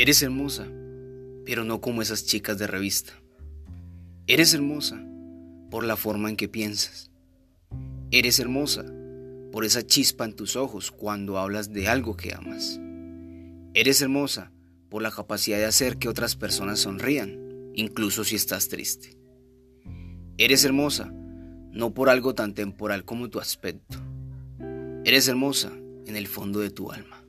Eres hermosa, pero no como esas chicas de revista. Eres hermosa por la forma en que piensas. Eres hermosa por esa chispa en tus ojos cuando hablas de algo que amas. Eres hermosa por la capacidad de hacer que otras personas sonrían, incluso si estás triste. Eres hermosa no por algo tan temporal como tu aspecto. Eres hermosa en el fondo de tu alma.